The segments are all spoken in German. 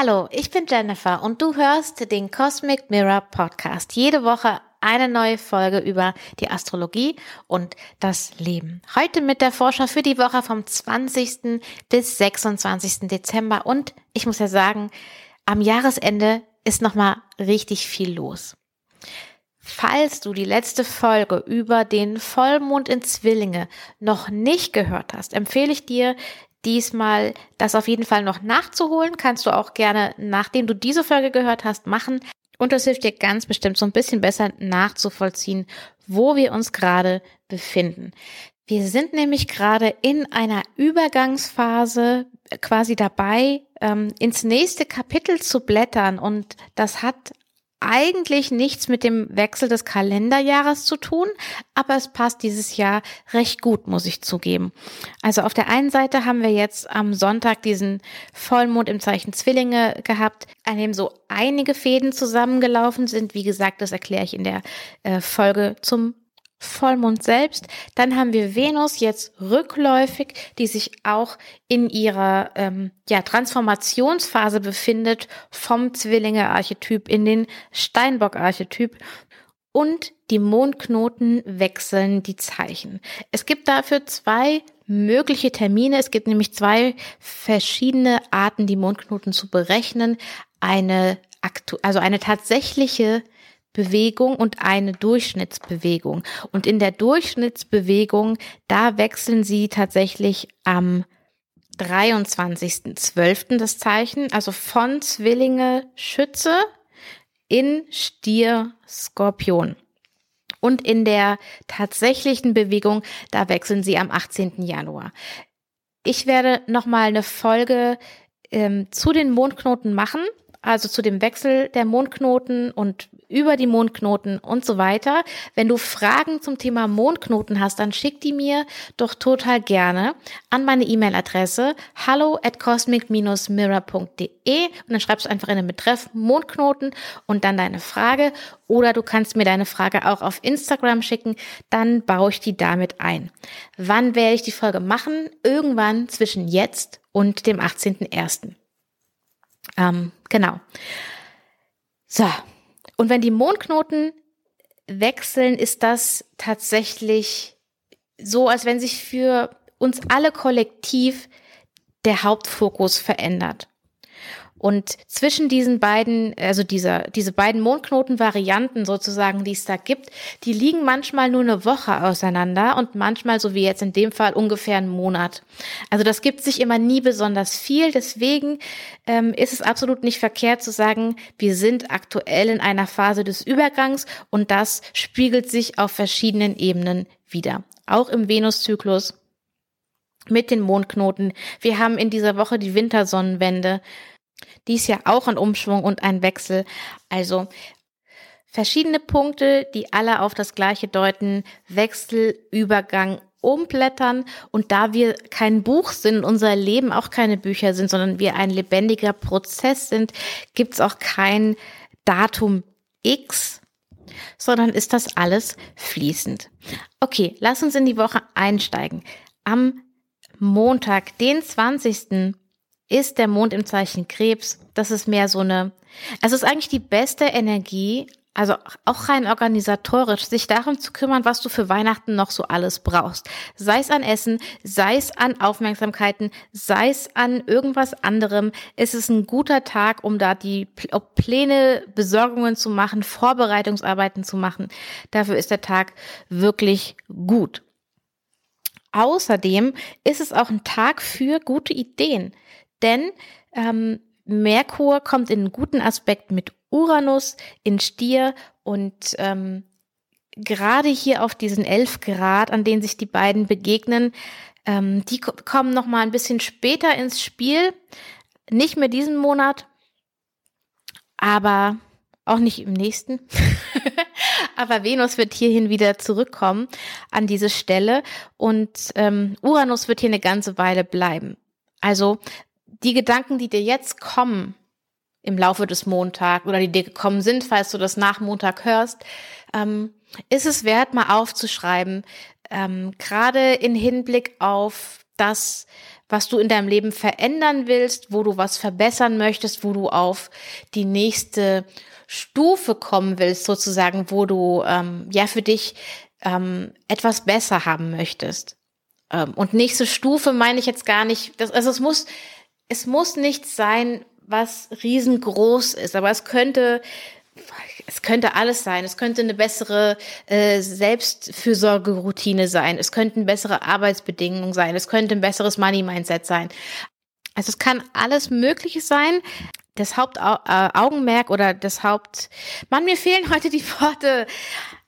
Hallo, ich bin Jennifer und du hörst den Cosmic Mirror Podcast. Jede Woche eine neue Folge über die Astrologie und das Leben. Heute mit der Forscher für die Woche vom 20. bis 26. Dezember und ich muss ja sagen, am Jahresende ist nochmal richtig viel los. Falls du die letzte Folge über den Vollmond in Zwillinge noch nicht gehört hast, empfehle ich dir, diesmal das auf jeden Fall noch nachzuholen. Kannst du auch gerne, nachdem du diese Folge gehört hast, machen. Und das hilft dir ganz bestimmt so ein bisschen besser nachzuvollziehen, wo wir uns gerade befinden. Wir sind nämlich gerade in einer Übergangsphase quasi dabei, ähm, ins nächste Kapitel zu blättern. Und das hat eigentlich nichts mit dem Wechsel des Kalenderjahres zu tun, aber es passt dieses Jahr recht gut, muss ich zugeben. Also auf der einen Seite haben wir jetzt am Sonntag diesen Vollmond im Zeichen Zwillinge gehabt, an dem so einige Fäden zusammengelaufen sind. Wie gesagt, das erkläre ich in der äh, Folge zum Vollmond selbst. Dann haben wir Venus jetzt rückläufig, die sich auch in ihrer ähm, ja, Transformationsphase befindet vom Zwillinge-Archetyp in den Steinbock-Archetyp. Und die Mondknoten wechseln die Zeichen. Es gibt dafür zwei mögliche Termine. Es gibt nämlich zwei verschiedene Arten, die Mondknoten zu berechnen. Eine, also eine tatsächliche Bewegung und eine Durchschnittsbewegung. Und in der Durchschnittsbewegung, da wechseln sie tatsächlich am 23.12. das Zeichen, also von Zwillinge Schütze in Stier Skorpion. Und in der tatsächlichen Bewegung, da wechseln sie am 18. Januar. Ich werde nochmal eine Folge ähm, zu den Mondknoten machen also zu dem Wechsel der Mondknoten und über die Mondknoten und so weiter. Wenn du Fragen zum Thema Mondknoten hast, dann schick die mir doch total gerne an meine E-Mail-Adresse hallo at cosmic-mirror.de und dann schreibst du einfach in den Betreff Mondknoten und dann deine Frage oder du kannst mir deine Frage auch auf Instagram schicken, dann baue ich die damit ein. Wann werde ich die Folge machen? Irgendwann zwischen jetzt und dem 18.01. Ähm, genau. So. Und wenn die Mondknoten wechseln, ist das tatsächlich so, als wenn sich für uns alle kollektiv der Hauptfokus verändert. Und zwischen diesen beiden, also dieser, diese beiden Mondknoten-Varianten sozusagen, die es da gibt, die liegen manchmal nur eine Woche auseinander und manchmal, so wie jetzt in dem Fall, ungefähr einen Monat. Also das gibt sich immer nie besonders viel. Deswegen ähm, ist es absolut nicht verkehrt zu sagen, wir sind aktuell in einer Phase des Übergangs und das spiegelt sich auf verschiedenen Ebenen wieder. Auch im Venuszyklus mit den Mondknoten. Wir haben in dieser Woche die Wintersonnenwende. Dies ja auch ein Umschwung und ein Wechsel. Also verschiedene Punkte, die alle auf das Gleiche deuten. Wechsel, Übergang, Umblättern. Und da wir kein Buch sind, unser Leben auch keine Bücher sind, sondern wir ein lebendiger Prozess sind, gibt's auch kein Datum X, sondern ist das alles fließend. Okay, lass uns in die Woche einsteigen. Am Montag, den 20 ist der Mond im Zeichen Krebs. Das ist mehr so eine, also es ist eigentlich die beste Energie, also auch rein organisatorisch, sich darum zu kümmern, was du für Weihnachten noch so alles brauchst. Sei es an Essen, sei es an Aufmerksamkeiten, sei es an irgendwas anderem. Es ist ein guter Tag, um da die Pläne, Besorgungen zu machen, Vorbereitungsarbeiten zu machen. Dafür ist der Tag wirklich gut. Außerdem ist es auch ein Tag für gute Ideen. Denn ähm, Merkur kommt in einen guten Aspekt mit Uranus in Stier und ähm, gerade hier auf diesen elf Grad, an denen sich die beiden begegnen, ähm, die kommen noch mal ein bisschen später ins Spiel, nicht mehr diesen Monat, aber auch nicht im nächsten. aber Venus wird hierhin wieder zurückkommen an diese Stelle und ähm, Uranus wird hier eine ganze Weile bleiben. Also die Gedanken, die dir jetzt kommen im Laufe des Montags oder die dir gekommen sind, falls du das nach Montag hörst, ähm, ist es wert, mal aufzuschreiben, ähm, gerade in Hinblick auf das, was du in deinem Leben verändern willst, wo du was verbessern möchtest, wo du auf die nächste Stufe kommen willst, sozusagen, wo du ähm, ja für dich ähm, etwas besser haben möchtest. Ähm, und nächste Stufe meine ich jetzt gar nicht, das, also es muss, es muss nichts sein, was riesengroß ist, aber es könnte es könnte alles sein. Es könnte eine bessere äh, Selbstfürsorgeroutine sein. Es könnten bessere Arbeitsbedingungen sein. Es könnte ein besseres Money-Mindset sein. Also es kann alles Mögliche sein. Das Hauptaugenmerk äh, oder das Haupt... Mann, mir fehlen heute die Worte.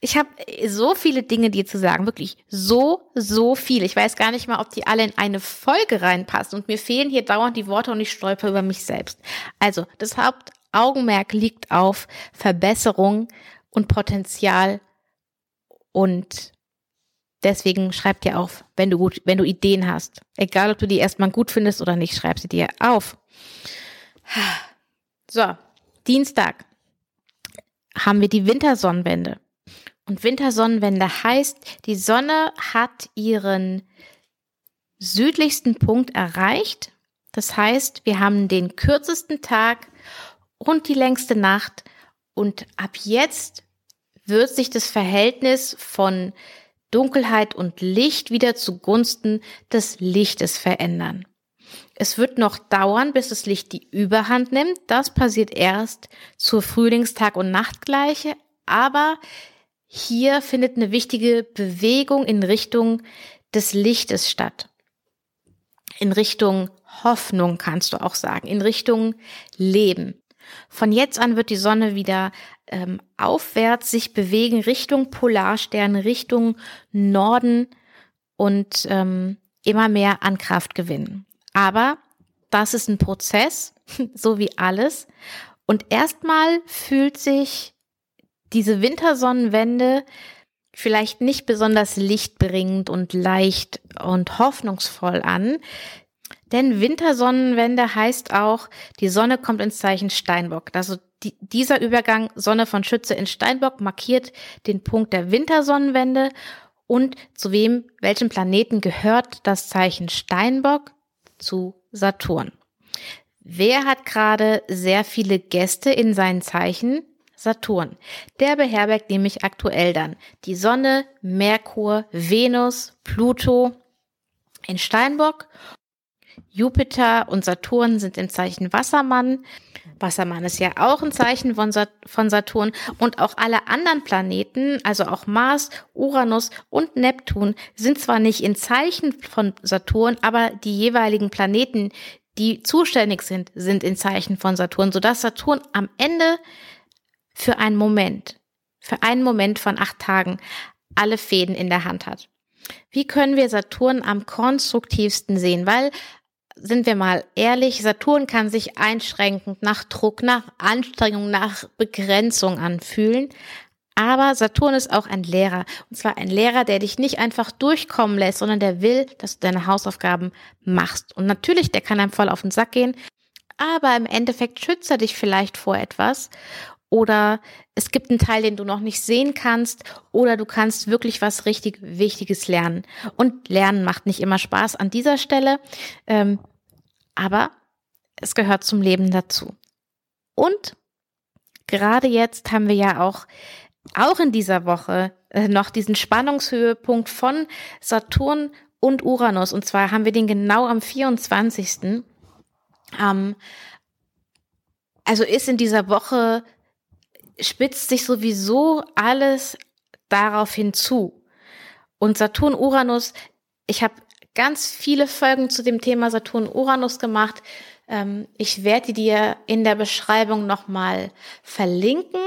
Ich habe so viele Dinge dir zu sagen, wirklich so, so viel. Ich weiß gar nicht mal, ob die alle in eine Folge reinpassen und mir fehlen hier dauernd die Worte und ich stolper über mich selbst. Also, das Haupt Augenmerk liegt auf Verbesserung und Potenzial und deswegen schreib dir auf, wenn du gut, wenn du Ideen hast. Egal, ob du die erstmal gut findest oder nicht, schreib sie dir auf. So, Dienstag haben wir die Wintersonnenwende. Und Wintersonnenwende heißt, die Sonne hat ihren südlichsten Punkt erreicht. Das heißt, wir haben den kürzesten Tag und die längste Nacht. Und ab jetzt wird sich das Verhältnis von Dunkelheit und Licht wieder zugunsten des Lichtes verändern. Es wird noch dauern, bis das Licht die Überhand nimmt. Das passiert erst zur Frühlingstag- und Nachtgleiche. Aber hier findet eine wichtige Bewegung in Richtung des Lichtes statt. In Richtung Hoffnung kannst du auch sagen, in Richtung Leben. Von jetzt an wird die Sonne wieder ähm, aufwärts sich bewegen Richtung Polarstern, Richtung Norden und ähm, immer mehr an Kraft gewinnen. Aber das ist ein Prozess, so wie alles. Und erstmal fühlt sich diese Wintersonnenwende vielleicht nicht besonders lichtbringend und leicht und hoffnungsvoll an. Denn Wintersonnenwende heißt auch, die Sonne kommt ins Zeichen Steinbock. Also die, dieser Übergang Sonne von Schütze in Steinbock markiert den Punkt der Wintersonnenwende und zu wem, welchem Planeten gehört das Zeichen Steinbock? Zu Saturn. Wer hat gerade sehr viele Gäste in seinen Zeichen? Saturn. Der beherbergt nämlich aktuell dann die Sonne, Merkur, Venus, Pluto in Steinbock Jupiter und Saturn sind im Zeichen Wassermann. Wassermann ist ja auch ein Zeichen von, Saturn und auch alle anderen Planeten, also auch Mars, Uranus und Neptun sind zwar nicht in Zeichen von Saturn, aber die jeweiligen Planeten, die zuständig sind, sind in Zeichen von Saturn, sodass Saturn am Ende für einen Moment, für einen Moment von acht Tagen alle Fäden in der Hand hat. Wie können wir Saturn am konstruktivsten sehen? Weil sind wir mal ehrlich, Saturn kann sich einschränkend nach Druck, nach Anstrengung, nach Begrenzung anfühlen. Aber Saturn ist auch ein Lehrer. Und zwar ein Lehrer, der dich nicht einfach durchkommen lässt, sondern der will, dass du deine Hausaufgaben machst. Und natürlich, der kann einem voll auf den Sack gehen. Aber im Endeffekt schützt er dich vielleicht vor etwas. Oder es gibt einen Teil, den du noch nicht sehen kannst. Oder du kannst wirklich was richtig Wichtiges lernen. Und Lernen macht nicht immer Spaß an dieser Stelle. Ähm, aber es gehört zum Leben dazu. Und gerade jetzt haben wir ja auch, auch in dieser Woche äh, noch diesen Spannungshöhepunkt von Saturn und Uranus. Und zwar haben wir den genau am 24. Ähm, also ist in dieser Woche, spitzt sich sowieso alles darauf hinzu. Und Saturn, Uranus, ich habe ganz viele Folgen zu dem Thema Saturn-Uranus gemacht. Ähm, ich werde dir in der Beschreibung nochmal verlinken.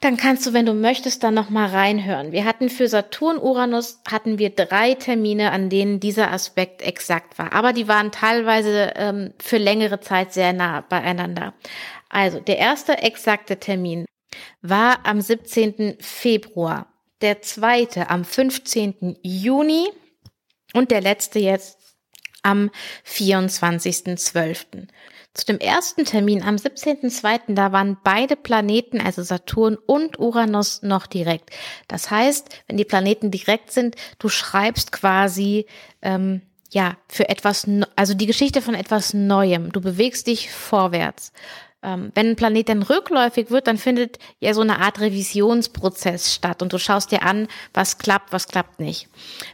Dann kannst du, wenn du möchtest, dann nochmal reinhören. Wir hatten für Saturn-Uranus hatten wir drei Termine, an denen dieser Aspekt exakt war. Aber die waren teilweise ähm, für längere Zeit sehr nah beieinander. Also der erste exakte Termin war am 17. Februar. Der zweite am 15. Juni und der letzte jetzt am 24.12. Zu dem ersten Termin am 17.02. da waren beide Planeten, also Saturn und Uranus, noch direkt. Das heißt, wenn die Planeten direkt sind, du schreibst quasi ähm, ja, für etwas, also die Geschichte von etwas Neuem. Du bewegst dich vorwärts wenn ein Planet dann rückläufig wird, dann findet ja so eine Art Revisionsprozess statt und du schaust dir an, was klappt, was klappt nicht.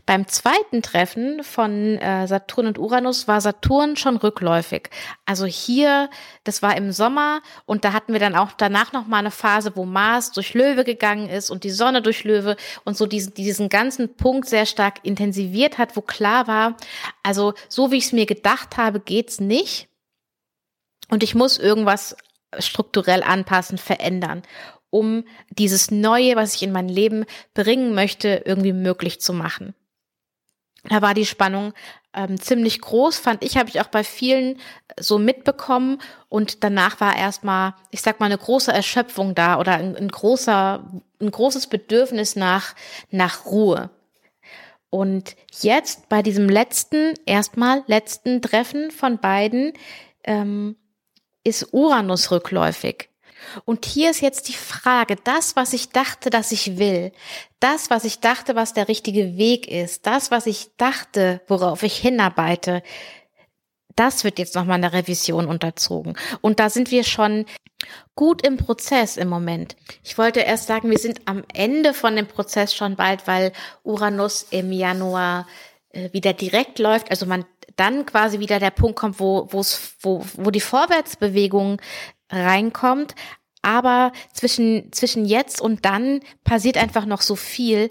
Beim zweiten Treffen von äh, Saturn und Uranus war Saturn schon rückläufig. Also hier, das war im Sommer und da hatten wir dann auch danach noch mal eine Phase, wo Mars durch Löwe gegangen ist und die Sonne durch Löwe und so diesen, diesen ganzen Punkt sehr stark intensiviert hat, wo klar war, also so wie ich es mir gedacht habe, geht's nicht. Und ich muss irgendwas strukturell anpassen, verändern, um dieses Neue, was ich in mein Leben bringen möchte, irgendwie möglich zu machen. Da war die Spannung ähm, ziemlich groß, fand ich, habe ich auch bei vielen so mitbekommen. Und danach war erstmal, ich sag mal, eine große Erschöpfung da oder ein, ein großer, ein großes Bedürfnis nach, nach Ruhe. Und jetzt bei diesem letzten, erstmal letzten Treffen von beiden, ähm, ist Uranus rückläufig. Und hier ist jetzt die Frage, das, was ich dachte, dass ich will, das, was ich dachte, was der richtige Weg ist, das, was ich dachte, worauf ich hinarbeite, das wird jetzt nochmal einer Revision unterzogen. Und da sind wir schon gut im Prozess im Moment. Ich wollte erst sagen, wir sind am Ende von dem Prozess schon bald, weil Uranus im Januar äh, wieder direkt läuft. Also man dann quasi wieder der Punkt kommt, wo, wo's, wo, wo die Vorwärtsbewegung reinkommt. Aber zwischen, zwischen jetzt und dann passiert einfach noch so viel,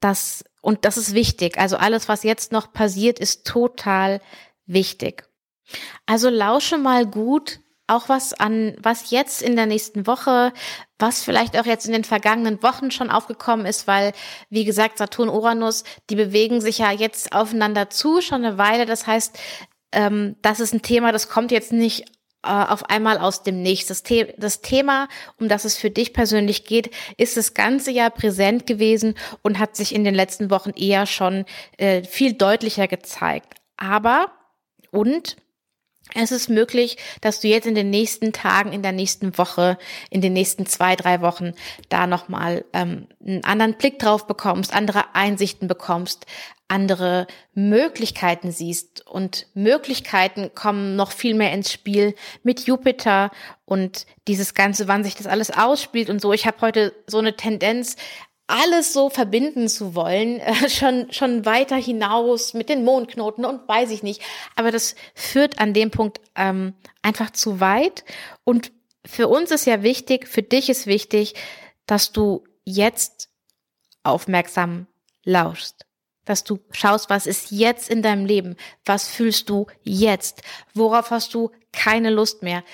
dass, und das ist wichtig. Also alles, was jetzt noch passiert, ist total wichtig. Also lausche mal gut, auch was an, was jetzt in der nächsten Woche, was vielleicht auch jetzt in den vergangenen Wochen schon aufgekommen ist, weil, wie gesagt, Saturn, Uranus, die bewegen sich ja jetzt aufeinander zu, schon eine Weile. Das heißt, ähm, das ist ein Thema, das kommt jetzt nicht äh, auf einmal aus dem Nichts. Das, The das Thema, um das es für dich persönlich geht, ist das ganze Jahr präsent gewesen und hat sich in den letzten Wochen eher schon äh, viel deutlicher gezeigt. Aber, und es ist möglich, dass du jetzt in den nächsten Tagen, in der nächsten Woche, in den nächsten zwei, drei Wochen da nochmal ähm, einen anderen Blick drauf bekommst, andere Einsichten bekommst, andere Möglichkeiten siehst. Und Möglichkeiten kommen noch viel mehr ins Spiel mit Jupiter und dieses Ganze, wann sich das alles ausspielt und so. Ich habe heute so eine Tendenz, alles so verbinden zu wollen, äh, schon, schon weiter hinaus mit den Mondknoten und weiß ich nicht. Aber das führt an dem Punkt ähm, einfach zu weit. Und für uns ist ja wichtig, für dich ist wichtig, dass du jetzt aufmerksam lauschst. Dass du schaust, was ist jetzt in deinem Leben? Was fühlst du jetzt? Worauf hast du keine Lust mehr?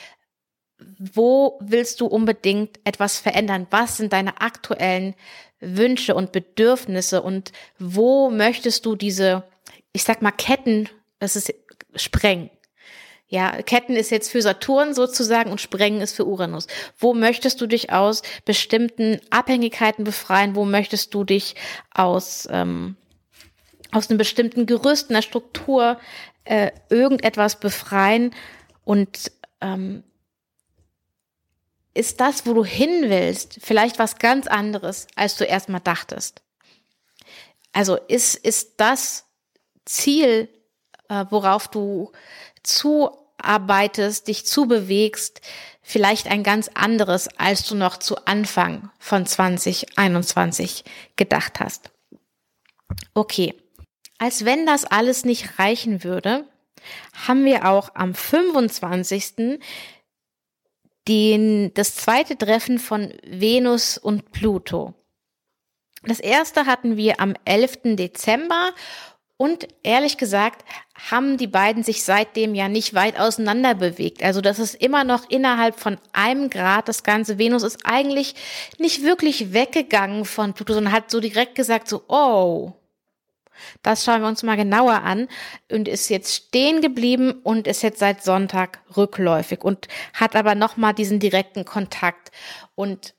Wo willst du unbedingt etwas verändern? Was sind deine aktuellen Wünsche und Bedürfnisse und wo möchtest du diese, ich sag mal, Ketten, das ist sprengen. Ja, Ketten ist jetzt für Saturn sozusagen und Sprengen ist für Uranus. Wo möchtest du dich aus bestimmten Abhängigkeiten befreien? Wo möchtest du dich aus, ähm, aus einem bestimmten Gerüst, einer Struktur, äh, irgendetwas befreien? Und ähm, ist das, wo du hin willst, vielleicht was ganz anderes, als du erstmal dachtest. Also ist, ist das Ziel, äh, worauf du zuarbeitest, dich zubewegst, vielleicht ein ganz anderes, als du noch zu Anfang von 2021 gedacht hast. Okay, als wenn das alles nicht reichen würde, haben wir auch am 25 den, das zweite Treffen von Venus und Pluto. Das erste hatten wir am 11. Dezember und ehrlich gesagt haben die beiden sich seitdem ja nicht weit auseinander bewegt. Also das ist immer noch innerhalb von einem Grad. Das ganze Venus ist eigentlich nicht wirklich weggegangen von Pluto, sondern hat so direkt gesagt so, oh, das schauen wir uns mal genauer an und ist jetzt stehen geblieben und ist jetzt seit Sonntag rückläufig und hat aber nochmal diesen direkten Kontakt. Und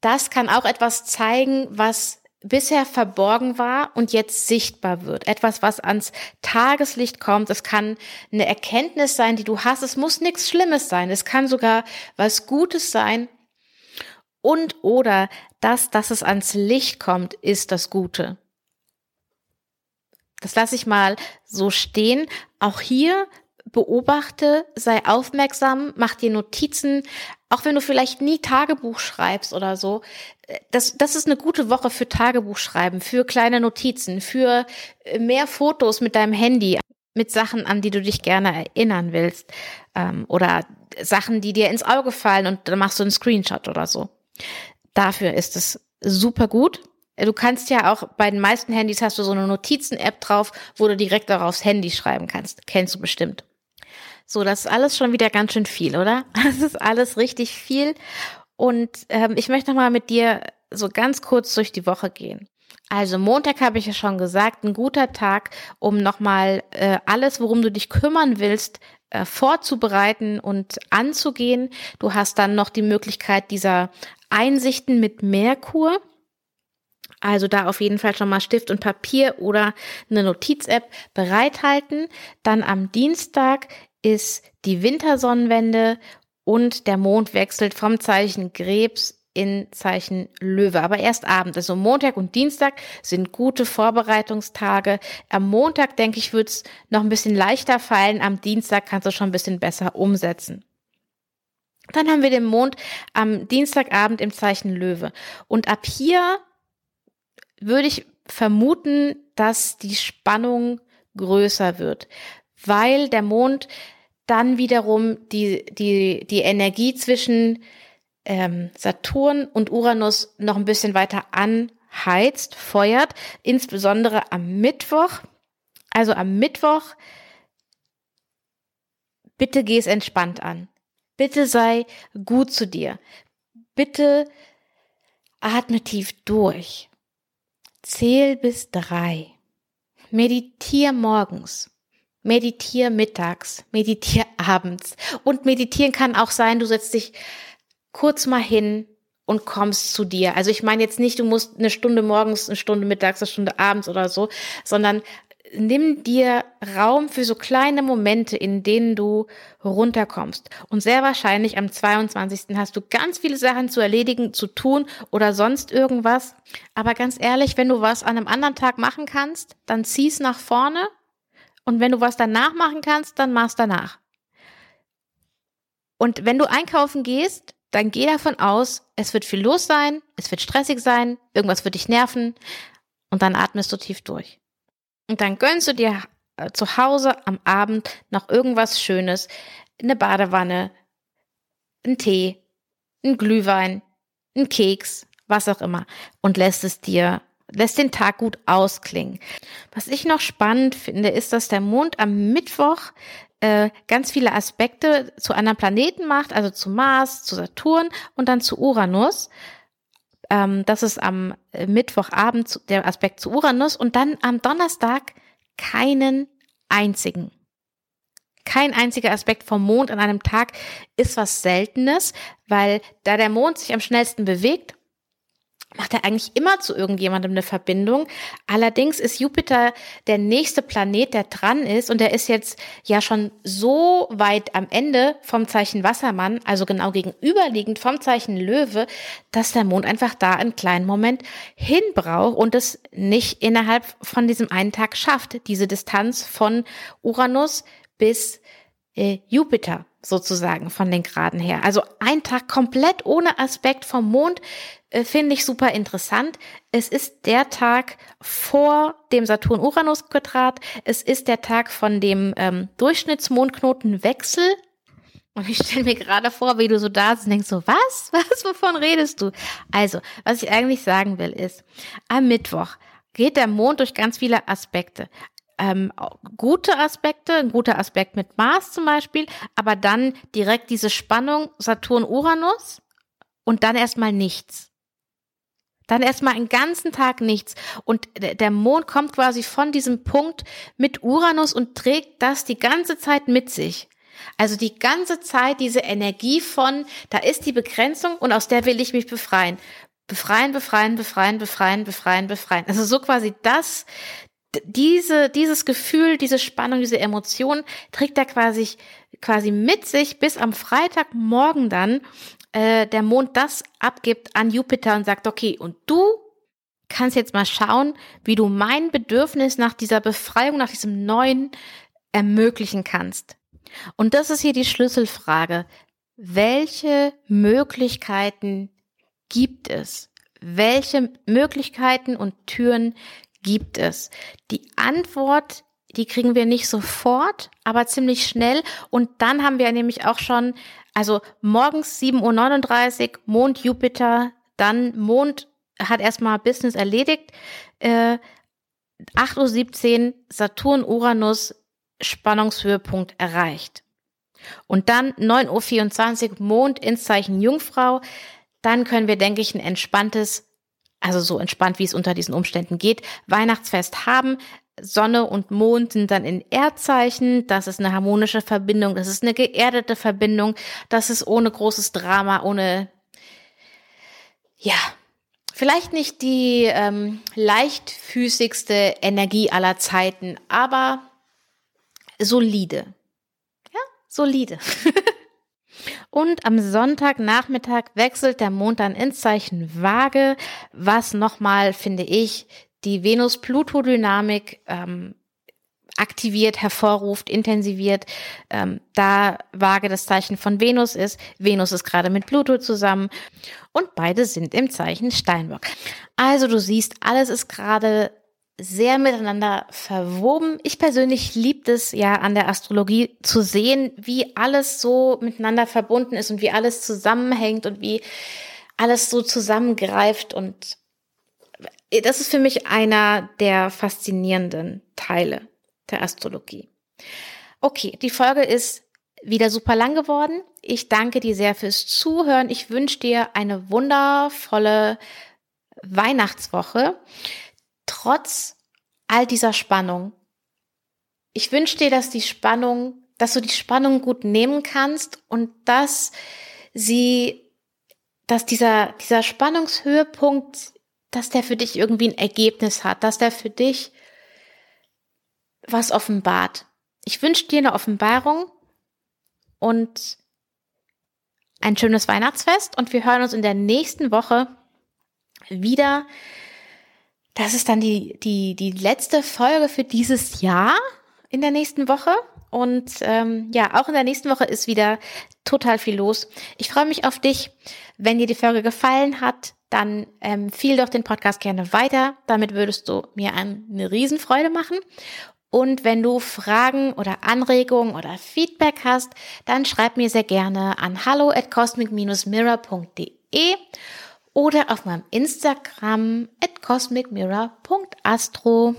das kann auch etwas zeigen, was bisher verborgen war und jetzt sichtbar wird. Etwas, was ans Tageslicht kommt. Es kann eine Erkenntnis sein, die du hast. Es muss nichts Schlimmes sein. Es kann sogar was Gutes sein. Und oder das, dass es ans Licht kommt, ist das Gute Das lasse ich mal so stehen. Auch hier beobachte, sei aufmerksam, mach dir Notizen, auch wenn du vielleicht nie Tagebuch schreibst oder so. Das, das ist eine gute Woche für Tagebuch schreiben, für kleine Notizen, für mehr Fotos mit deinem Handy, mit Sachen, an die du dich gerne erinnern willst. Ähm, oder Sachen, die dir ins Auge fallen und dann machst du einen Screenshot oder so. Dafür ist es super gut. Du kannst ja auch bei den meisten Handys hast du so eine Notizen-App drauf, wo du direkt darauf Handy schreiben kannst. Kennst du bestimmt. So, das ist alles schon wieder ganz schön viel, oder? Das ist alles richtig viel. Und ähm, ich möchte nochmal mit dir so ganz kurz durch die Woche gehen. Also Montag habe ich ja schon gesagt, ein guter Tag, um nochmal äh, alles, worum du dich kümmern willst, äh, vorzubereiten und anzugehen. Du hast dann noch die Möglichkeit dieser Einsichten mit Merkur. Also da auf jeden Fall schon mal Stift und Papier oder eine Notiz-App bereithalten. Dann am Dienstag ist die Wintersonnenwende und der Mond wechselt vom Zeichen Krebs in Zeichen Löwe, aber erst Abend. Also Montag und Dienstag sind gute Vorbereitungstage. Am Montag, denke ich, wird es noch ein bisschen leichter fallen. Am Dienstag kannst du schon ein bisschen besser umsetzen. Dann haben wir den Mond am Dienstagabend im Zeichen Löwe. Und ab hier würde ich vermuten, dass die Spannung größer wird, weil der Mond dann wiederum die, die, die Energie zwischen ähm, Saturn und Uranus noch ein bisschen weiter anheizt, feuert, insbesondere am Mittwoch. Also am Mittwoch, bitte geh es entspannt an. Bitte sei gut zu dir. Bitte atme tief durch. Zähl bis drei. Meditier morgens. Meditier mittags. Meditier abends. Und meditieren kann auch sein, du setzt dich kurz mal hin und kommst zu dir. Also ich meine jetzt nicht, du musst eine Stunde morgens, eine Stunde mittags, eine Stunde abends oder so, sondern nimm dir Raum für so kleine Momente, in denen du runterkommst. Und sehr wahrscheinlich am 22. hast du ganz viele Sachen zu erledigen, zu tun oder sonst irgendwas. Aber ganz ehrlich, wenn du was an einem anderen Tag machen kannst, dann zieh's nach vorne. Und wenn du was danach machen kannst, dann mach's danach. Und wenn du einkaufen gehst, dann geh davon aus, es wird viel los sein, es wird stressig sein, irgendwas wird dich nerven und dann atmest du tief durch. Und dann gönnst du dir äh, zu Hause am Abend noch irgendwas Schönes, eine Badewanne, einen Tee, einen Glühwein, einen Keks, was auch immer und lässt es dir lässt den Tag gut ausklingen. Was ich noch spannend finde, ist, dass der Mond am Mittwoch äh, ganz viele Aspekte zu anderen Planeten macht, also zu Mars, zu Saturn und dann zu Uranus. Ähm, das ist am äh, Mittwochabend der Aspekt zu Uranus und dann am Donnerstag keinen einzigen. Kein einziger Aspekt vom Mond an einem Tag ist was Seltenes, weil da der Mond sich am schnellsten bewegt macht er eigentlich immer zu irgendjemandem eine Verbindung. Allerdings ist Jupiter der nächste Planet, der dran ist und der ist jetzt ja schon so weit am Ende vom Zeichen Wassermann, also genau gegenüberliegend vom Zeichen Löwe, dass der Mond einfach da einen kleinen Moment hinbraucht und es nicht innerhalb von diesem einen Tag schafft, diese Distanz von Uranus bis äh, Jupiter sozusagen von den Graden her. Also ein Tag komplett ohne Aspekt vom Mond äh, finde ich super interessant. Es ist der Tag vor dem Saturn-Uranus-Quadrat. Es ist der Tag von dem ähm, Durchschnittsmondknotenwechsel. Und ich stelle mir gerade vor, wie du so da sitzt und denkst so, was? Was? Wovon redest du? Also, was ich eigentlich sagen will, ist, am Mittwoch geht der Mond durch ganz viele Aspekte ähm, gute Aspekte, ein guter Aspekt mit Mars zum Beispiel, aber dann direkt diese Spannung Saturn-Uranus und dann erstmal nichts. Dann erstmal einen ganzen Tag nichts. Und der Mond kommt quasi von diesem Punkt mit Uranus und trägt das die ganze Zeit mit sich. Also die ganze Zeit diese Energie von, da ist die Begrenzung und aus der will ich mich befreien. Befreien, befreien, befreien, befreien, befreien, befreien. Also so quasi das, diese, dieses Gefühl, diese Spannung, diese Emotion trägt er quasi, quasi mit sich, bis am Freitagmorgen dann äh, der Mond das abgibt an Jupiter und sagt, okay, und du kannst jetzt mal schauen, wie du mein Bedürfnis nach dieser Befreiung, nach diesem Neuen ermöglichen kannst. Und das ist hier die Schlüsselfrage. Welche Möglichkeiten gibt es? Welche Möglichkeiten und Türen gibt es? Die Antwort, die kriegen wir nicht sofort, aber ziemlich schnell. Und dann haben wir nämlich auch schon, also morgens 7.39 Uhr, Mond, Jupiter, dann Mond hat erstmal Business erledigt. Äh, 8.17 Uhr, Saturn, Uranus, Spannungshöhepunkt erreicht. Und dann 9.24 Uhr, Mond ins Zeichen Jungfrau. Dann können wir, denke ich, ein entspanntes, also so entspannt, wie es unter diesen Umständen geht, Weihnachtsfest haben. Sonne und Mond sind dann in Erdzeichen. Das ist eine harmonische Verbindung. Das ist eine geerdete Verbindung. Das ist ohne großes Drama, ohne, ja, vielleicht nicht die ähm, leichtfüßigste Energie aller Zeiten, aber solide. Ja, solide. Und am Sonntagnachmittag wechselt der Mond dann ins Zeichen Waage, was nochmal, finde ich, die Venus-Pluto-Dynamik ähm, aktiviert, hervorruft, intensiviert, ähm, da Waage das Zeichen von Venus ist. Venus ist gerade mit Pluto zusammen und beide sind im Zeichen Steinbock. Also du siehst, alles ist gerade sehr miteinander verwoben. Ich persönlich liebe es ja an der Astrologie zu sehen, wie alles so miteinander verbunden ist und wie alles zusammenhängt und wie alles so zusammengreift und das ist für mich einer der faszinierenden Teile der Astrologie. Okay, die Folge ist wieder super lang geworden. Ich danke dir sehr fürs Zuhören. Ich wünsche dir eine wundervolle Weihnachtswoche trotz all dieser Spannung. Ich wünsche dir, dass die Spannung, dass du die Spannung gut nehmen kannst und dass sie, dass dieser, dieser Spannungshöhepunkt, dass der für dich irgendwie ein Ergebnis hat, dass der für dich was offenbart. Ich wünsche dir eine Offenbarung und ein schönes Weihnachtsfest und wir hören uns in der nächsten Woche wieder das ist dann die, die, die letzte Folge für dieses Jahr in der nächsten Woche. Und ähm, ja, auch in der nächsten Woche ist wieder total viel los. Ich freue mich auf dich. Wenn dir die Folge gefallen hat, dann ähm, empfiehl doch den Podcast gerne weiter. Damit würdest du mir eine Riesenfreude machen. Und wenn du Fragen oder Anregungen oder Feedback hast, dann schreib mir sehr gerne an hallo at cosmic-mirror.de oder auf meinem Instagram at cosmicmirror.astro.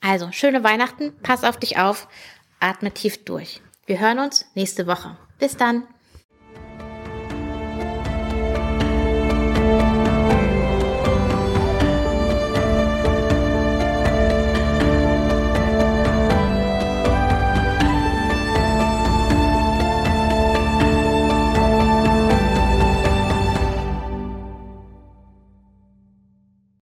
Also, schöne Weihnachten, pass auf dich auf, atme tief durch. Wir hören uns nächste Woche. Bis dann.